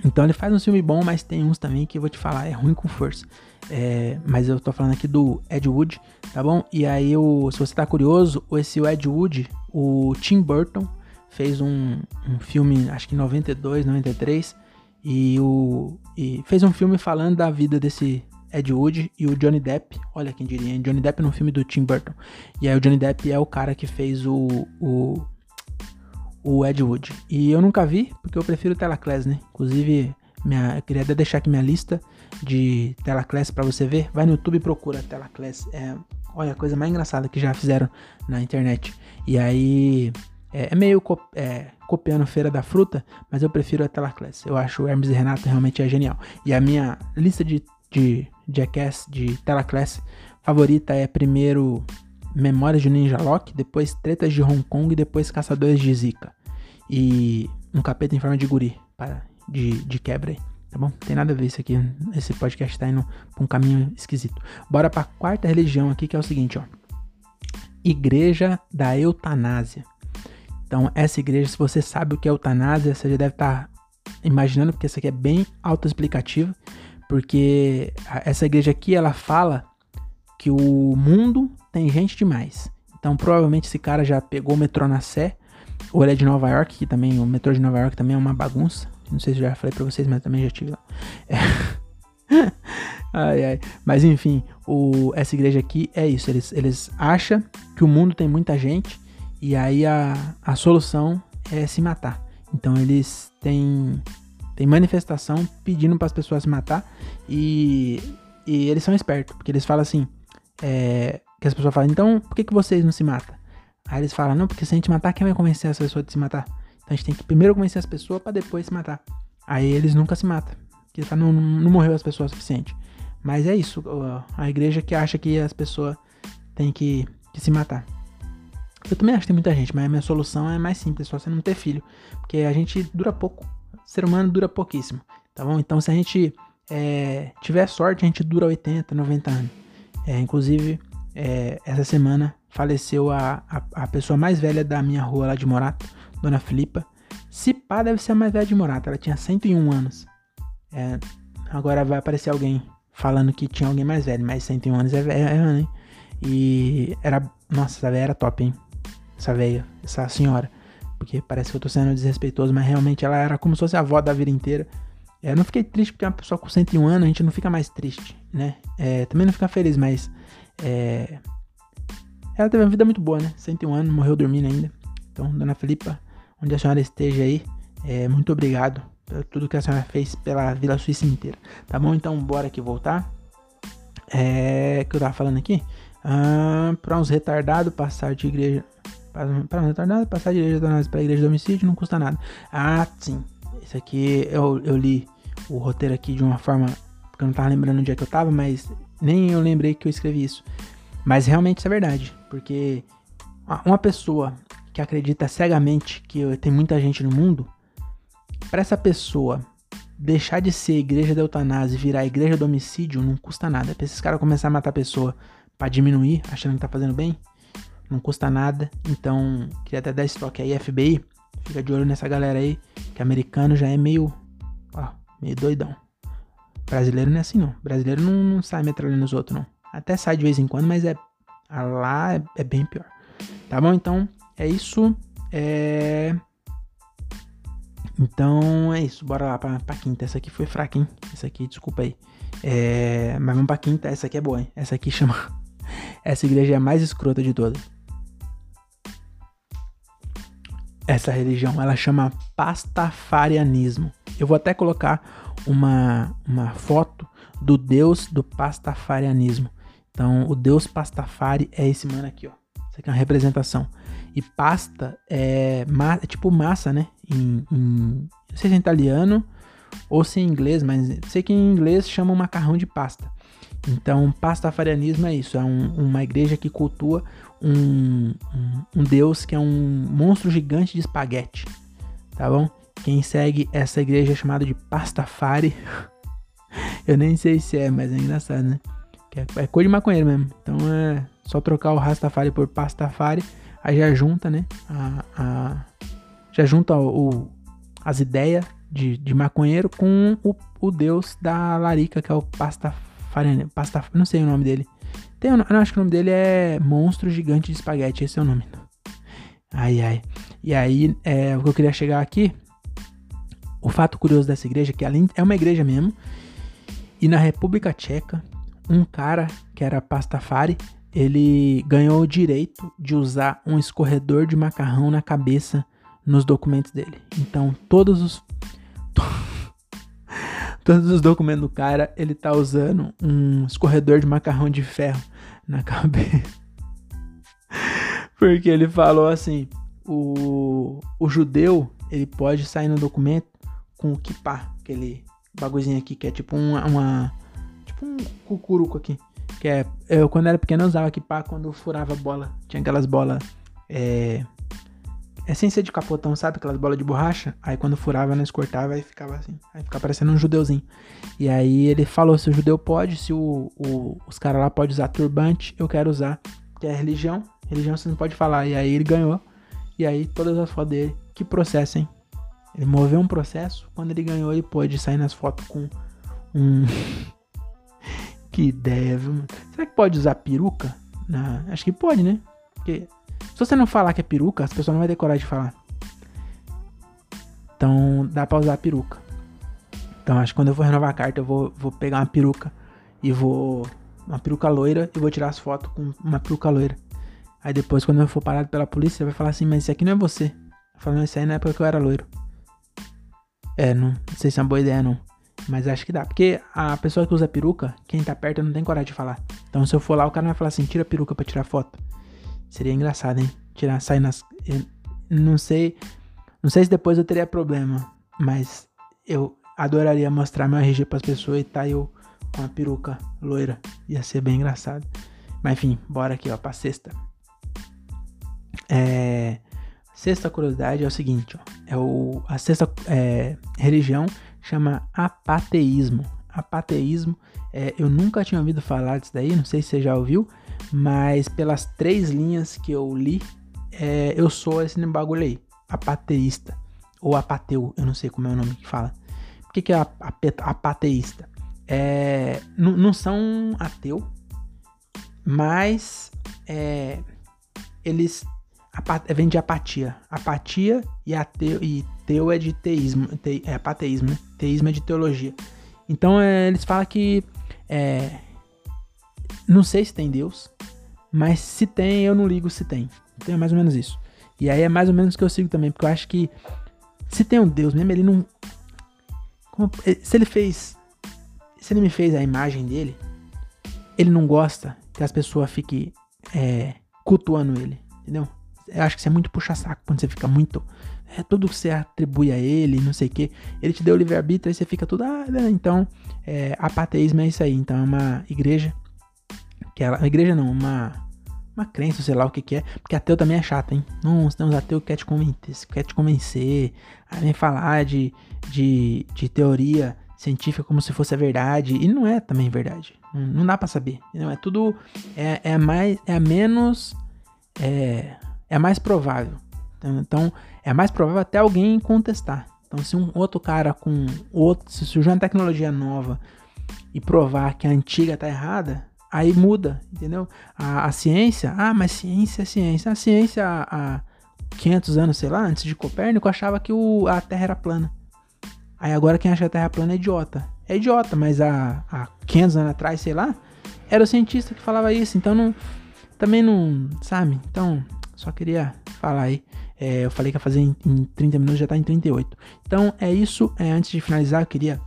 [SPEAKER 1] Então ele faz um filme bom, mas tem uns também que eu vou te falar, é ruim com força. É, mas eu tô falando aqui do Ed Wood, tá bom? E aí, o, se você tá curioso, esse Ed Wood, o Tim Burton, fez um, um filme, acho que em 92, 93, e, o, e fez um filme falando da vida desse Ed Wood e o Johnny Depp. Olha quem diria, Johnny Depp no filme do Tim Burton. E aí o Johnny Depp é o cara que fez o, o, o Ed Wood. E eu nunca vi, porque eu prefiro Telaclass, né? Inclusive, minha, eu queria deixar aqui minha lista de Telaclass para você ver. Vai no YouTube e procura Telaclass. É, olha, a coisa mais engraçada que já fizeram na internet. E aí É, é meio co é, copiando Feira da Fruta, mas eu prefiro a Telaclass. Eu acho o Hermes e Renato realmente é genial. E a minha lista de, de Jackass, de Telaclass favorita é primeiro Memórias de Ninja Lock, depois Tretas de Hong Kong e depois Caçadores de Zika. E um capeta em forma de guri, para, de, de quebra aí. Tá bom? Tem nada a ver isso aqui. Esse podcast tá indo pra um caminho esquisito. Bora pra quarta religião aqui, que é o seguinte, ó. Igreja da Eutanásia. Então, essa igreja, se você sabe o que é eutanásia, você já deve estar tá imaginando, porque essa aqui é bem autoexplicativa, porque essa igreja aqui, ela fala que o mundo tem gente demais. Então, provavelmente esse cara já pegou o metrô na Sé, ou ele é de Nova York, que também, o metrô de Nova York também é uma bagunça. Não sei se já falei pra vocês, mas também já tive lá. É. [laughs] ai, ai. Mas enfim, o, essa igreja aqui é isso. Eles, eles acham que o mundo tem muita gente e aí a, a solução é se matar. Então eles têm, têm manifestação pedindo para as pessoas se matar e, e eles são espertos, porque eles falam assim, é, que as pessoas falam, então por que, que vocês não se matam? Aí eles falam, não, porque se a gente matar, quem vai convencer as pessoas de se matar? Então a gente tem que primeiro convencer as pessoas para depois se matar. Aí eles nunca se matam, porque tá, não, não morreu as pessoas o suficiente. Mas é isso, a igreja que acha que as pessoas têm que, que se matar. Eu também acho que tem muita gente, mas a minha solução é mais simples, só você não ter filho. Porque a gente dura pouco. O ser humano dura pouquíssimo. Tá bom? Então se a gente é, tiver sorte, a gente dura 80, 90 anos. É, inclusive, é, essa semana faleceu a, a, a, pessoa mais velha da minha rua lá de Morato, Dona Filipa. Se pá, deve ser a mais velha de Morato. Ela tinha 101 anos. É, agora vai aparecer alguém falando que tinha alguém mais velho, mas 101 anos é velho, é, hein? E era. Nossa, essa velha era top, hein? essa velha, essa senhora. Porque parece que eu tô sendo desrespeitoso, mas realmente ela era como se fosse a avó da vida inteira. É, eu não fiquei triste porque uma pessoa com 101 anos, a gente não fica mais triste, né? É, também não fica feliz, mas. É, ela teve uma vida muito boa, né? 101 anos, morreu dormindo ainda. Então, dona Filipa, onde a senhora esteja aí, é, muito obrigado por tudo que a senhora fez pela Vila Suíça inteira. Tá bom? Então, bora aqui voltar. É. que eu tava falando aqui? Ah, pra uns retardados passar de igreja para um retardado, passar de igreja da para igreja de homicídio não custa nada. Ah, sim. Isso aqui eu, eu li o roteiro aqui de uma forma porque eu não tava lembrando onde é que eu tava, mas nem eu lembrei que eu escrevi isso. Mas realmente isso é verdade, porque uma pessoa que acredita cegamente que tem muita gente no mundo, para essa pessoa deixar de ser igreja da eutanásia e virar igreja do homicídio não custa nada. Pra esses caras começar a matar a pessoa para diminuir, achando que tá fazendo bem, não custa nada. Então, queria até dar esse toque aí, FBI. Fica de olho nessa galera aí, que americano já é meio, ó, meio doidão. Brasileiro não é assim não. Brasileiro não, não sai metralhando os outros não. Até sai de vez em quando, mas é lá é, é bem pior. Tá bom? Então, é isso. É... Então é isso, bora lá pra, pra quinta. Essa aqui foi fraca, hein? Essa aqui, desculpa aí. É... Mas vamos pra quinta, essa aqui é boa, hein? Essa aqui [laughs] chama. Essa igreja é a mais escrota de todas. essa religião, ela chama pastafarianismo. Eu vou até colocar uma, uma foto do deus do pastafarianismo. Então, o deus pastafari é esse mano aqui, ó. Isso aqui é uma representação. E pasta é, ma é tipo massa, né? Em, em, não sei se é italiano ou se é inglês, mas sei que em inglês chama macarrão de pasta. Então, pastafarianismo é isso, é um, uma igreja que cultua um, um, um, deus que é um monstro gigante de espaguete, tá bom? Quem segue essa igreja é chamado de Pastafari. [laughs] Eu nem sei se é, mas é engraçado, né? É, é cor de maconheiro mesmo. Então é só trocar o Rastafari por Pastafari, aí já junta, né? A, a já junta o, o, as ideias de, de maconheiro com o, o deus da larica, que é o Pastafari Farene, pasta, não sei o nome dele. Tem, eu acho que o nome dele é Monstro Gigante de Espaguete, esse é o nome. Ai, ai. E aí, é, o que eu queria chegar aqui, o fato curioso dessa igreja, é que além é uma igreja mesmo, e na República Tcheca, um cara que era pastafari, ele ganhou o direito de usar um escorredor de macarrão na cabeça nos documentos dele. Então, todos os [laughs] todos os documentos do cara, ele tá usando um escorredor de macarrão de ferro na cabeça. [laughs] Porque ele falou assim: o, o judeu, ele pode sair no documento com o kippah, aquele bagulhozinho aqui, que é tipo uma, uma tipo um cucuruco aqui. Que é, eu quando era pequeno eu usava kippah quando furava bola. Tinha aquelas bolas, é, é ser de capotão, sabe? Aquelas bolas de borracha. Aí quando furava, nós cortava e ficava assim. Aí ficava parecendo um judeuzinho. E aí ele falou, se o judeu pode, se o, o os caras lá podem usar turbante, eu quero usar. Que é religião. Religião você não pode falar. E aí ele ganhou. E aí todas as fotos dele, que processo, hein? Ele moveu um processo. Quando ele ganhou, ele pôde sair nas fotos com um. [laughs] que ideia, viu? Será que pode usar peruca? Na... Acho que pode, né? Porque se você não falar que é peruca, as pessoas não vão ter coragem de falar. Então dá pra usar peruca. Então acho que quando eu for renovar a carta, eu vou, vou pegar uma peruca e vou. Uma peruca loira e vou tirar as fotos com uma peruca loira. Aí depois, quando eu for parado pela polícia, vai falar assim, mas isso aqui não é você. Falando isso aí na época que eu era loiro. É, não, não sei se é uma boa ideia, não. Mas acho que dá. Porque a pessoa que usa peruca, quem tá perto não tem coragem de falar. Então se eu for lá, o cara vai falar assim, tira a peruca pra tirar foto. Seria engraçado, hein? Tirar, sair nas. Não sei. Não sei se depois eu teria problema. Mas eu adoraria mostrar meu RG pras pessoas e tá eu com a peruca loira. Ia ser bem engraçado. Mas enfim, bora aqui, ó, pra sexta. É. Sexta curiosidade é o seguinte, ó, é o, a sexta é, religião chama apateísmo. Apateísmo, é, eu nunca tinha ouvido falar disso daí, não sei se você já ouviu, mas pelas três linhas que eu li, é, eu sou esse bagulho aí, apateísta, ou apateu, eu não sei como é o nome que fala. O que, que é apateísta? É, não são ateu, mas é, eles vem de apatia. Apatia e, ateu, e teu é de teísmo. Te, é apateísmo, né? Teísmo é de teologia. Então é, eles falam que. É, não sei se tem Deus, mas se tem, eu não ligo se tem. Então é mais ou menos isso. E aí é mais ou menos que eu sigo também, porque eu acho que se tem um Deus mesmo, ele não. Como, se ele fez. Se ele me fez a imagem dele, ele não gosta que as pessoas fiquem é, cultuando ele, entendeu? Eu acho que você é muito puxa-saco quando você fica muito. É tudo que você atribui a ele, não sei o que. Ele te deu o livre-arbítrio, aí você fica tudo. Ah, né? então, é, apateísmo é isso aí. Então, é uma igreja. Que ela, uma igreja não, uma. Uma crença, sei lá o que, que é. Porque ateu também é chato, hein? Não, tem uns ateus que quer te convencer, quer te convencer. Aí vem falar de, de, de teoria científica como se fosse a verdade. E não é também verdade. Não, não dá para saber. Não é tudo. É, é mais. É a menos. É, é mais provável. Então, então, é mais provável até alguém contestar. Então, se um outro cara com outro, se surgir uma tecnologia nova e provar que a antiga está errada, aí muda, entendeu? A, a, ciência, ah, mas ciência é ciência. A ciência há, 500 anos, sei lá, antes de Copérnico, achava que o, a Terra era plana. Aí agora quem acha que a Terra é plana é idiota. É idiota, mas há, há 500 anos atrás, sei lá, era o cientista que falava isso. Então não, também não, sabe? Então só queria falar aí. É, eu falei que ia fazer em, em 30 minutos, já tá em 38. Então é isso. É, antes de finalizar, eu queria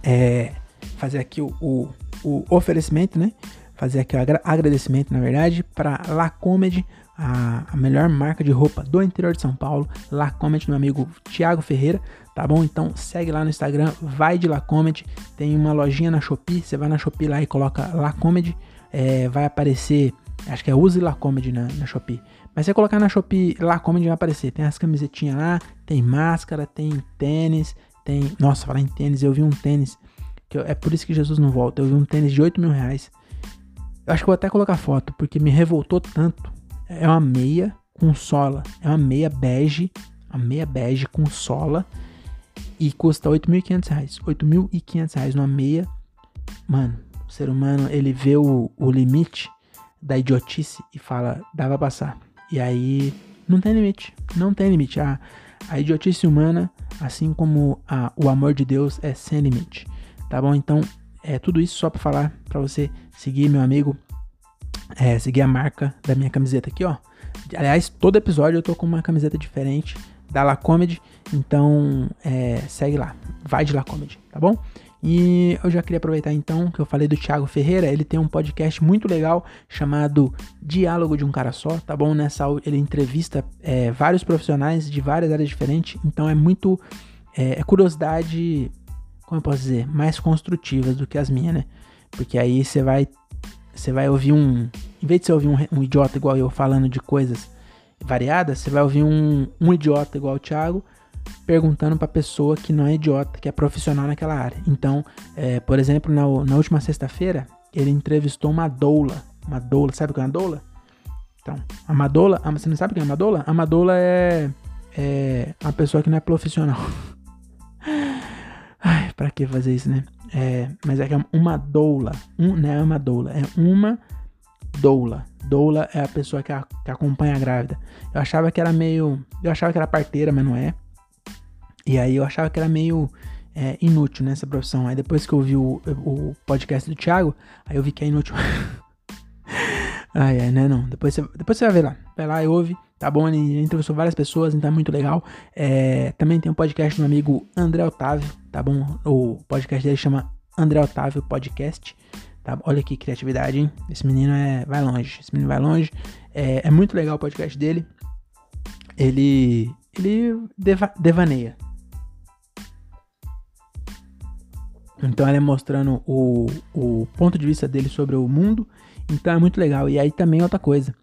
[SPEAKER 1] é, fazer aqui o, o, o, oferecimento, né? Fazer aqui o agra agradecimento, na verdade, para La Comedy, a, a, melhor marca de roupa do interior de São Paulo. La Comedy, meu amigo Thiago Ferreira, tá bom? Então segue lá no Instagram, vai de La Comedy. Tem uma lojinha na Shopee, você vai na Shopee lá e coloca La Comedy. É, vai aparecer Acho que é Use La Comedy na, na Shopee. Mas você colocar na Shopee La Comedy vai aparecer. Tem as camisetinhas lá, tem máscara, tem tênis, tem. Nossa, falar em tênis, eu vi um tênis. Que eu... é por isso que Jesus não volta. Eu vi um tênis de 8 mil reais. Eu acho que vou até colocar foto, porque me revoltou tanto. É uma meia com sola. É uma meia bege. Uma meia bege com sola. E custa 8.500 reais. 8.500 reais numa meia. Mano, o ser humano, ele vê o, o limite da idiotice e fala, dava pra passar. E aí não tem limite, não tem limite. A, a idiotice humana, assim como a, o amor de Deus, é sem limite. Tá bom? Então, é tudo isso só para falar para você seguir meu amigo, é, seguir a marca da minha camiseta aqui, ó. Aliás, todo episódio eu tô com uma camiseta diferente da La Comedy, então é, segue lá, vai de La Comedy, tá bom? E eu já queria aproveitar então que eu falei do Thiago Ferreira, ele tem um podcast muito legal chamado Diálogo de um Cara Só, tá bom? Nessa ele entrevista é, vários profissionais de várias áreas diferentes, então é muito é, é curiosidade, como eu posso dizer, mais construtivas do que as minhas, né? Porque aí você vai você vai ouvir um, em vez de você ouvir um, um idiota igual eu falando de coisas variadas, você vai ouvir um, um idiota igual o Thiago perguntando para pessoa que não é idiota, que é profissional naquela área. Então, é, por exemplo, na, na última sexta-feira, ele entrevistou uma doula. Uma doula, sabe o que é uma doula? Então, a madoula, você não sabe o que é uma doula? A madoula é, é uma pessoa que não é profissional. [laughs] Ai, pra que fazer isso, né? É, mas é que é uma doula. Um, não é uma doula, é uma doula. Doula é a pessoa que, a, que acompanha a grávida. Eu achava que era meio. Eu achava que era parteira, mas não é. E aí eu achava que era meio é, inútil nessa né, profissão. Aí depois que eu vi o, o podcast do Thiago, aí eu vi que é inútil. [laughs] ai, ai, né? Não. Depois você, depois você vai ver lá. Vai lá e ouve. Tá bom? Ele entrevistou várias pessoas, então é muito legal. É, também tem um podcast do meu amigo André Otávio, tá bom? O podcast dele chama André Otávio Podcast. Tá? Olha que criatividade, hein? Esse menino é, vai longe. Esse menino vai longe. É, é muito legal o podcast dele. Ele, ele deva, devaneia, Então ela é mostrando o, o ponto de vista dele sobre o mundo. Então é muito legal. E aí também outra coisa.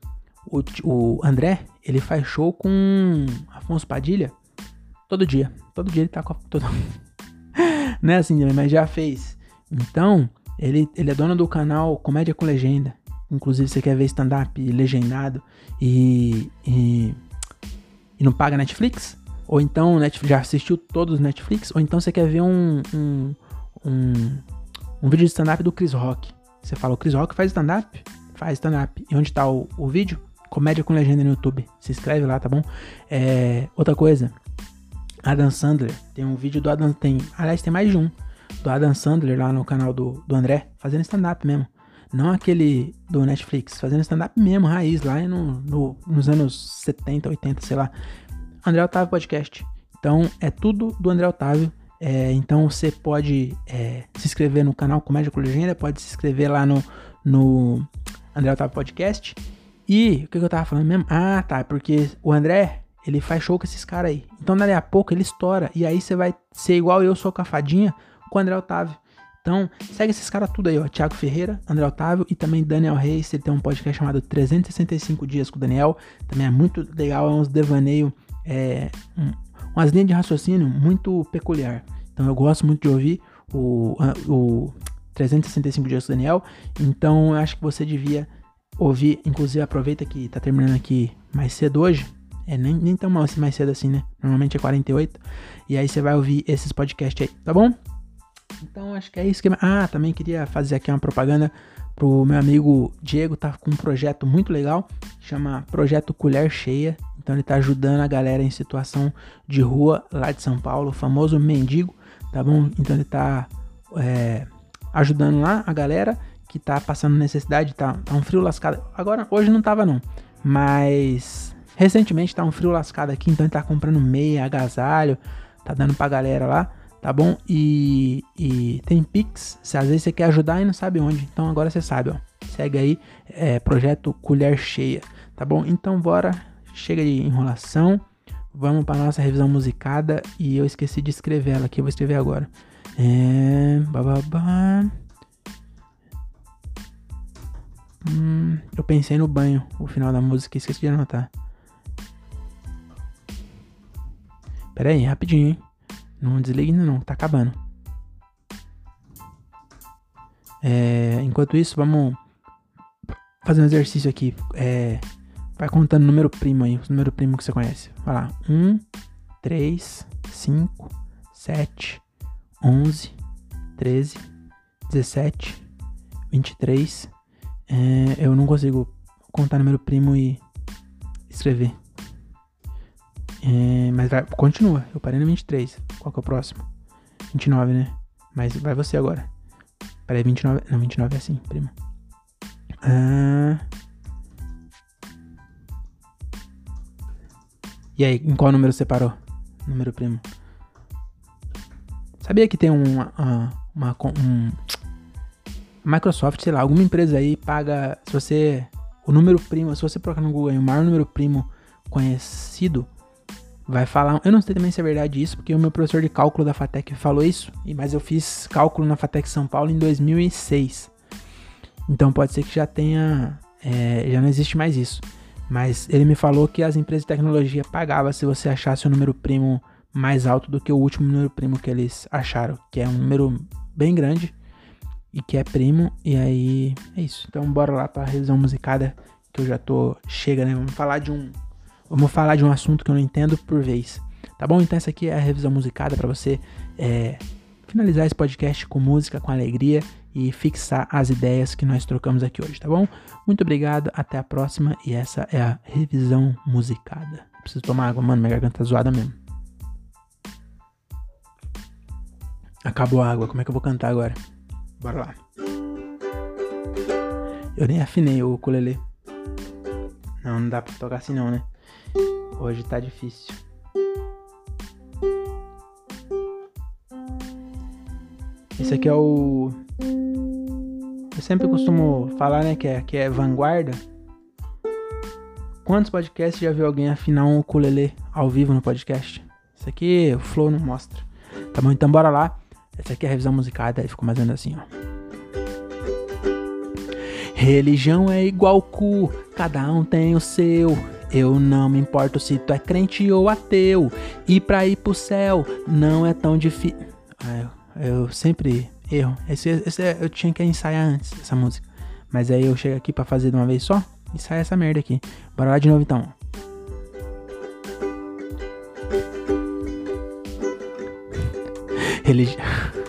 [SPEAKER 1] O, o André, ele faz show com Afonso Padilha todo dia. Todo dia ele tá com a. Todo... [laughs] Não é assim, mas já fez. Então, ele, ele é dono do canal Comédia com Legenda. Inclusive, você quer ver stand-up legendado e, e, e, não paga Netflix? Ou então Netflix, já assistiu todos os Netflix? Ou então você quer ver um, um um, um vídeo de stand-up do Chris Rock. Você fala, o Chris Rock faz stand-up? Faz stand-up. E onde tá o, o vídeo? Comédia com legenda no YouTube. Se inscreve lá, tá bom? É, outra coisa, Adam Sandler. Tem um vídeo do Adam. Tem, aliás, tem mais de um. Do Adam Sandler lá no canal do, do André, fazendo stand-up mesmo. Não aquele do Netflix, fazendo stand-up mesmo, raiz, lá no, no, nos anos 70, 80, sei lá. André Otávio Podcast. Então é tudo do André Otávio. É, então você pode é, se inscrever no canal Comédia com Legenda, pode se inscrever lá no, no André Otávio Podcast. E o que, que eu tava falando mesmo? Ah, tá, porque o André, ele faz show com esses caras aí. Então dali a pouco ele estoura. E aí você vai ser igual eu sou com a fadinha com o André Otávio. Então, segue esses caras tudo aí, ó. Thiago Ferreira, André Otávio e também Daniel Reis. Ele tem um podcast chamado 365 Dias com o Daniel. Também é muito legal, é uns devaneio, é, umas linhas de raciocínio muito peculiar. Então eu gosto muito de ouvir o, o 365 Dias do Daniel. Então eu acho que você devia ouvir. Inclusive, aproveita que tá terminando aqui mais cedo hoje. É, nem, nem tão mais cedo assim, né? Normalmente é 48. E aí você vai ouvir esses podcasts aí, tá bom? Então acho que é isso que. Ah, também queria fazer aqui uma propaganda pro meu amigo Diego, tá com um projeto muito legal, chama Projeto Colher Cheia. Então ele tá ajudando a galera em situação de rua lá de São Paulo, o famoso mendigo, tá bom? Então ele tá é, ajudando lá a galera que tá passando necessidade, tá, tá um frio lascado. Agora, hoje não tava não, mas recentemente tá um frio lascado aqui, então ele tá comprando meia, agasalho, tá dando pra galera lá, tá bom? E, e tem Pix, se às vezes você quer ajudar e não sabe onde, então agora você sabe, ó. Segue aí, é, projeto Colher Cheia, tá bom? Então bora chega de enrolação. Vamos para nossa revisão musicada e eu esqueci de escrever ela aqui, eu vou escrever agora. É, bababá. Hum, eu pensei no banho, o final da música, esqueci de anotar. Pera aí, rapidinho, hein? Não desligue ainda não, tá acabando. É, enquanto isso, vamos fazer um exercício aqui. É, Vai contando número primo aí, os número primo que você conhece. Vai lá. 1, 3, 5, 7, 11, 13, 17, 23. É, eu não consigo contar número primo e escrever. É, mas vai, continua. Eu parei no 23. Qual que é o próximo? 29, né? Mas vai você agora. Peraí, 29. Não, 29 é assim, primo. Ah. E aí, em qual número você parou? Número primo. Sabia que tem um, uh, uma um, Microsoft, sei lá, alguma empresa aí paga, se você o número primo, se você procurar no Google o maior número primo conhecido, vai falar. Eu não sei também se é verdade isso, porque o meu professor de cálculo da FATEC falou isso, mas eu fiz cálculo na FATEC São Paulo em 2006. Então pode ser que já tenha. É, já não existe mais isso. Mas ele me falou que as empresas de tecnologia pagavam se você achasse o um número primo mais alto do que o último número primo que eles acharam, que é um número bem grande e que é primo. E aí é isso. Então bora lá para revisão musicada, que eu já tô chega, né? Vamos falar de um Vamos falar de um assunto que eu não entendo por vez. Tá bom? Então essa aqui é a revisão musicada para você é, finalizar esse podcast com música, com alegria e fixar as ideias que nós trocamos aqui hoje, tá bom? Muito obrigado, até a próxima e essa é a revisão musicada. Preciso tomar água, mano, minha garganta tá zoada mesmo. Acabou a água, como é que eu vou cantar agora? Bora lá. Eu nem afinei o ukulele. Não, não dá pra tocar assim não, né? Hoje tá difícil. Esse aqui é o. Sempre costumo falar, né, que é, que é vanguarda. Quantos podcasts já viu alguém afinar um ukulele ao vivo no podcast? Isso aqui o Flow não mostra. Tá bom, então bora lá. Essa aqui é a revisão musicada, aí ficou mais ou menos assim, ó. Religião é igual cu, cada um tem o seu. Eu não me importo se tu é crente ou ateu. E pra ir pro céu não é tão difícil. Ah, eu, eu, sempre erro. Esse, esse, é, eu tinha que ensaiar antes essa música. Mas aí eu chego aqui pra fazer de uma vez só. E sai essa merda aqui. Bora lá de novo então. Religião. [laughs]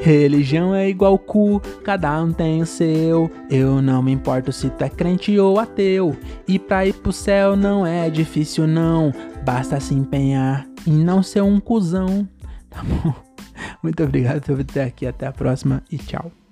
[SPEAKER 1] Religião é igual cu, cada um tem o seu. Eu não me importo se tu é crente ou ateu. E pra ir pro céu não é difícil, não. Basta se empenhar em não ser um cuzão. Tá bom? Muito obrigado por ter aqui. Até a próxima e tchau.